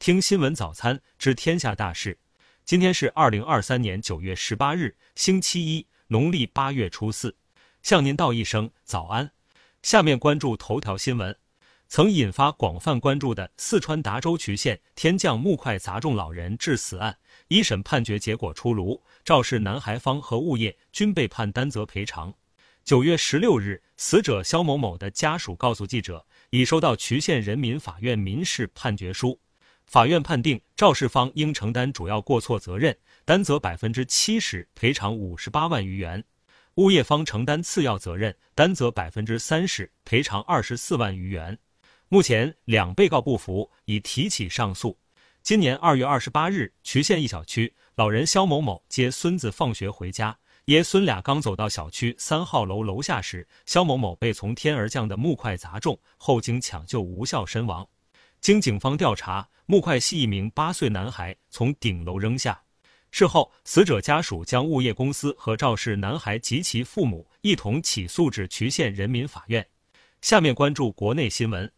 听新闻早餐知天下大事。今天是二零二三年九月十八日，星期一，农历八月初四。向您道一声早安。下面关注头条新闻。曾引发广泛关注的四川达州渠县天降木块砸中老人致死案，一审判决结果出炉，肇事男孩方和物业均被判担责赔偿。九月十六日，死者肖某某的家属告诉记者，已收到渠县人民法院民事判决书。法院判定肇事方应承担主要过错责任，担责百分之七十，赔偿五十八万余元；物业方承担次要责任，担责百分之三十，赔偿二十四万余元。目前，两被告不服，已提起上诉。今年二月二十八日，渠县一小区，老人肖某某接孙子放学回家，爷孙俩刚走到小区三号楼楼下时，肖某某被从天而降的木块砸中，后经抢救无效身亡。经警方调查，木块系一名八岁男孩从顶楼扔下。事后，死者家属将物业公司和肇事男孩及其父母一同起诉至渠县人民法院。下面关注国内新闻。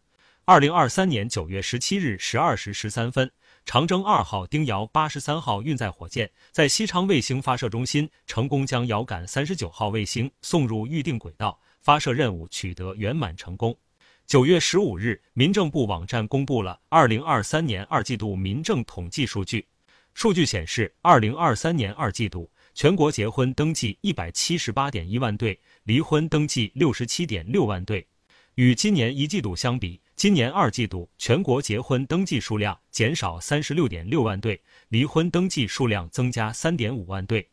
二零二三年九月十七日十二时十三分，长征二号丁遥八十三号运载火箭在西昌卫星发射中心成功将遥感三十九号卫星送入预定轨道，发射任务取得圆满成功。九月十五日，民政部网站公布了二零二三年二季度民政统计数据。数据显示，二零二三年二季度全国结婚登记一百七十八点一万对，离婚登记六十七点六万对。与今年一季度相比，今年二季度全国结婚登记数量减少三十六点六万对，离婚登记数量增加三点五万对，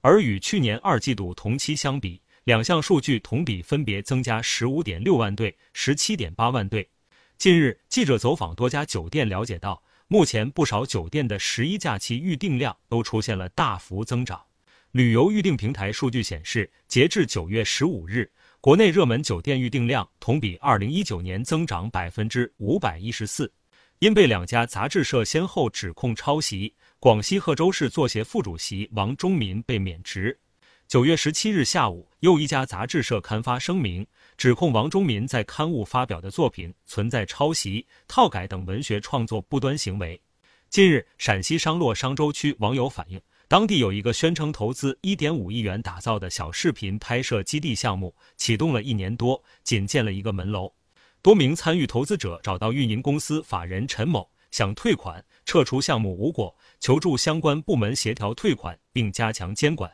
而与去年二季度同期相比，两项数据同比分别增加十五点六万对、十七点八万对。近日，记者走访多家酒店，了解到，目前不少酒店的十一假期预订量都出现了大幅增长。旅游预订平台数据显示，截至九月十五日。国内热门酒店预订量同比二零一九年增长百分之五百一十四，因被两家杂志社先后指控抄袭，广西贺州市作协副主席王忠民被免职。九月十七日下午，又一家杂志社刊发声明，指控王忠民在刊物发表的作品存在抄袭、套改等文学创作不端行为。近日，陕西商洛商州区网友反映。当地有一个宣称投资一点五亿元打造的小视频拍摄基地项目，启动了一年多，仅建了一个门楼。多名参与投资者找到运营公司法人陈某，想退款撤出项目无果，求助相关部门协调退款并加强监管。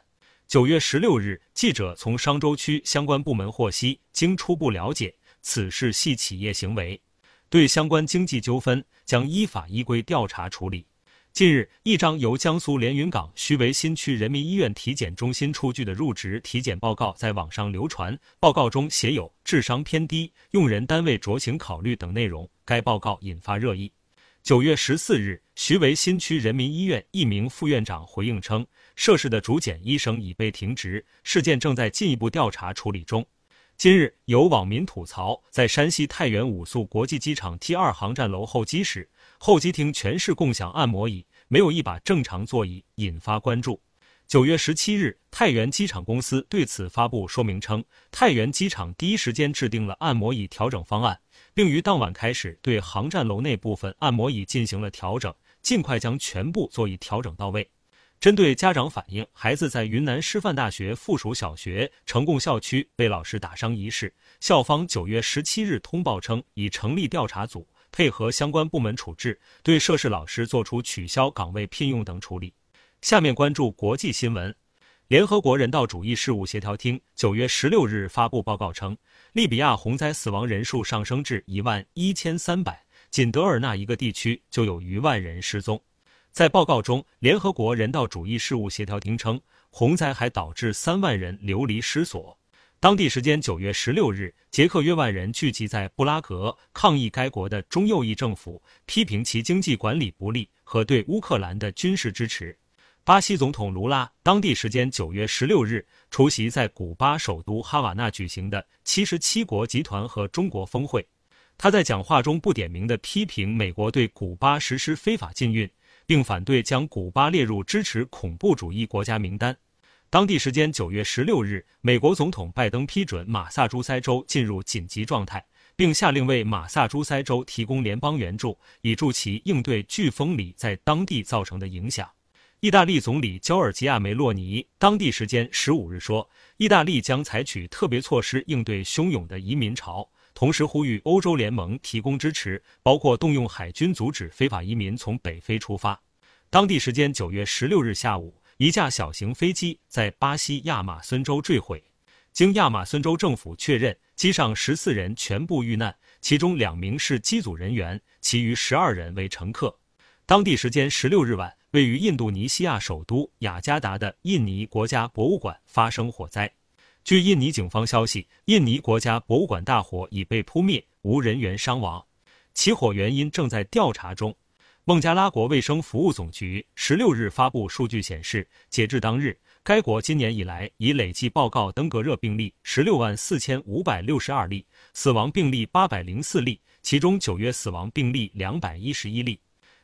九月十六日，记者从商州区相关部门获悉，经初步了解，此事系企业行为，对相关经济纠纷将依法依规调查处理。近日，一张由江苏连云港徐渭新区人民医院体检中心出具的入职体检报告在网上流传，报告中写有“智商偏低，用人单位酌情考虑”等内容。该报告引发热议。九月十四日，徐渭新区人民医院一名副院长回应称，涉事的主检医生已被停职，事件正在进一步调查处理中。今日，有网民吐槽，在山西太原武宿国际机场 T 二航站楼候机室。候机厅全是共享按摩椅，没有一把正常座椅，引发关注。九月十七日，太原机场公司对此发布说明称，太原机场第一时间制定了按摩椅调整方案，并于当晚开始对航站楼内部分按摩椅进行了调整，尽快将全部座椅调整到位。针对家长反映孩子在云南师范大学附属小学呈贡校区被老师打伤一事，校方九月十七日通报称，已成立调查组。配合相关部门处置，对涉事老师作出取消岗位聘用等处理。下面关注国际新闻。联合国人道主义事务协调厅九月十六日发布报告称，利比亚洪灾死亡人数上升至一万一千三百，仅德尔纳一个地区就有逾万人失踪。在报告中，联合国人道主义事务协调厅称，洪灾还导致三万人流离失所。当地时间九月十六日，捷克约万人聚集在布拉格抗议该国的中右翼政府，批评其经济管理不力和对乌克兰的军事支持。巴西总统卢拉当地时间九月十六日出席在古巴首都哈瓦那举行的七十七国集团和中国峰会，他在讲话中不点名地批评美国对古巴实施非法禁运，并反对将古巴列入支持恐怖主义国家名单。当地时间九月十六日，美国总统拜登批准马萨诸塞州进入紧急状态，并下令为马萨诸塞州提供联邦援助，以助其应对飓风里在当地造成的影响。意大利总理焦尔吉亚梅洛尼当地时间十五日说，意大利将采取特别措施应对汹涌的移民潮，同时呼吁欧洲联盟提供支持，包括动用海军阻止非法移民从北非出发。当地时间九月十六日下午，一架小型飞机在巴西亚马孙州坠毁，经亚马孙州政府确认，机上十四人全部遇难，其中两名是机组人员，其余十二人为乘客。当地时间十六日晚。位于印度尼西亚首都雅加达的印尼国家博物馆发生火灾。据印尼警方消息，印尼国家博物馆大火已被扑灭，无人员伤亡。起火原因正在调查中。孟加拉国卫生服务总局十六日发布数据显示，截至当日，该国今年以来已累计报告登革热病例十六万四千五百六十二例，死亡病例八百零四例，其中九月死亡病例两百一十一例。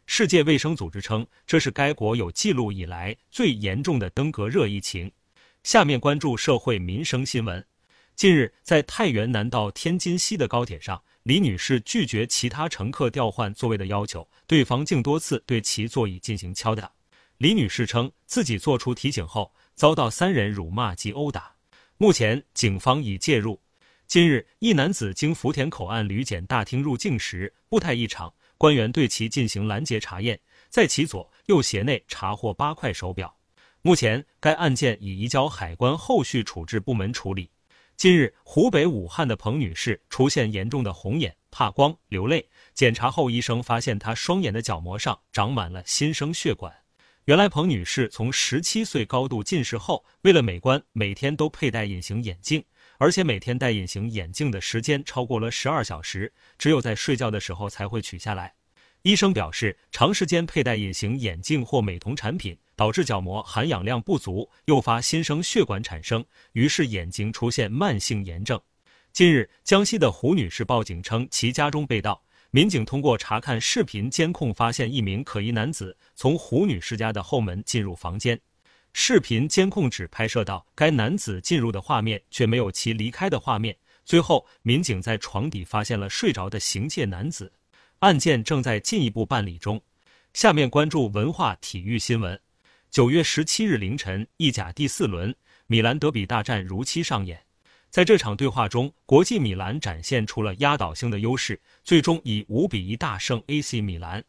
世界卫生组织称，这是该国有记录以来最严重的登革热疫情。下面关注社会民生新闻。近日，在太原南到天津西的高铁上，李女士拒绝其他乘客调换座位的要求，对方竟多次对其座椅进行敲打。李女士称，自己做出提醒后，遭到三人辱骂及殴打。目前，警方已介入。近日，一男子经福田口岸旅检大厅入境时，步态异常。官员对其进行拦截查验，在其左右鞋内查获八块手表。目前，该案件已移交海关后续处置部门处理。近日，湖北武汉的彭女士出现严重的红眼、怕光、流泪。检查后，医生发现她双眼的角膜上长满了新生血管。原来，彭女士从十七岁高度近视后，为了美观，每天都佩戴隐形眼镜。而且每天戴隐形眼镜的时间超过了十二小时，只有在睡觉的时候才会取下来。医生表示，长时间佩戴隐形眼镜或美瞳产品，导致角膜含氧量不足，诱发新生血管产生，于是眼睛出现慢性炎症。近日，江西的胡女士报警称其家中被盗，民警通过查看视频监控，发现一名可疑男子从胡女士家的后门进入房间。视频监控只拍摄到该男子进入的画面，却没有其离开的画面。最后，民警在床底发现了睡着的行窃男子，案件正在进一步办理中。下面关注文化体育新闻。九月十七日凌晨，意甲第四轮米兰德比大战如期上演。在这场对话中，国际米兰展现出了压倒性的优势，最终以五比一大胜 AC 米兰。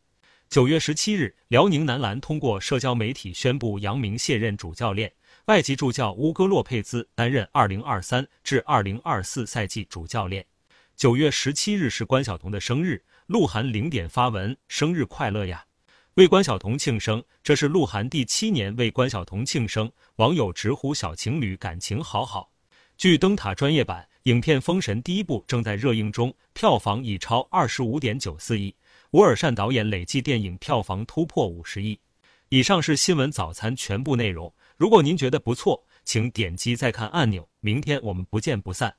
九月十七日，辽宁男篮通过社交媒体宣布杨明卸任主教练，外籍助教乌戈洛佩兹担任二零二三至二零二四赛季主教练。九月十七日是关晓彤的生日，鹿晗零点发文：“生日快乐呀！”为关晓彤庆生，这是鹿晗第七年为关晓彤庆生，网友直呼小情侣感情好好。据灯塔专业版，影片《封神》第一部正在热映中，票房已超二十五点九四亿。吴尔善导演累计电影票房突破五十亿。以上是新闻早餐全部内容。如果您觉得不错，请点击再看按钮。明天我们不见不散。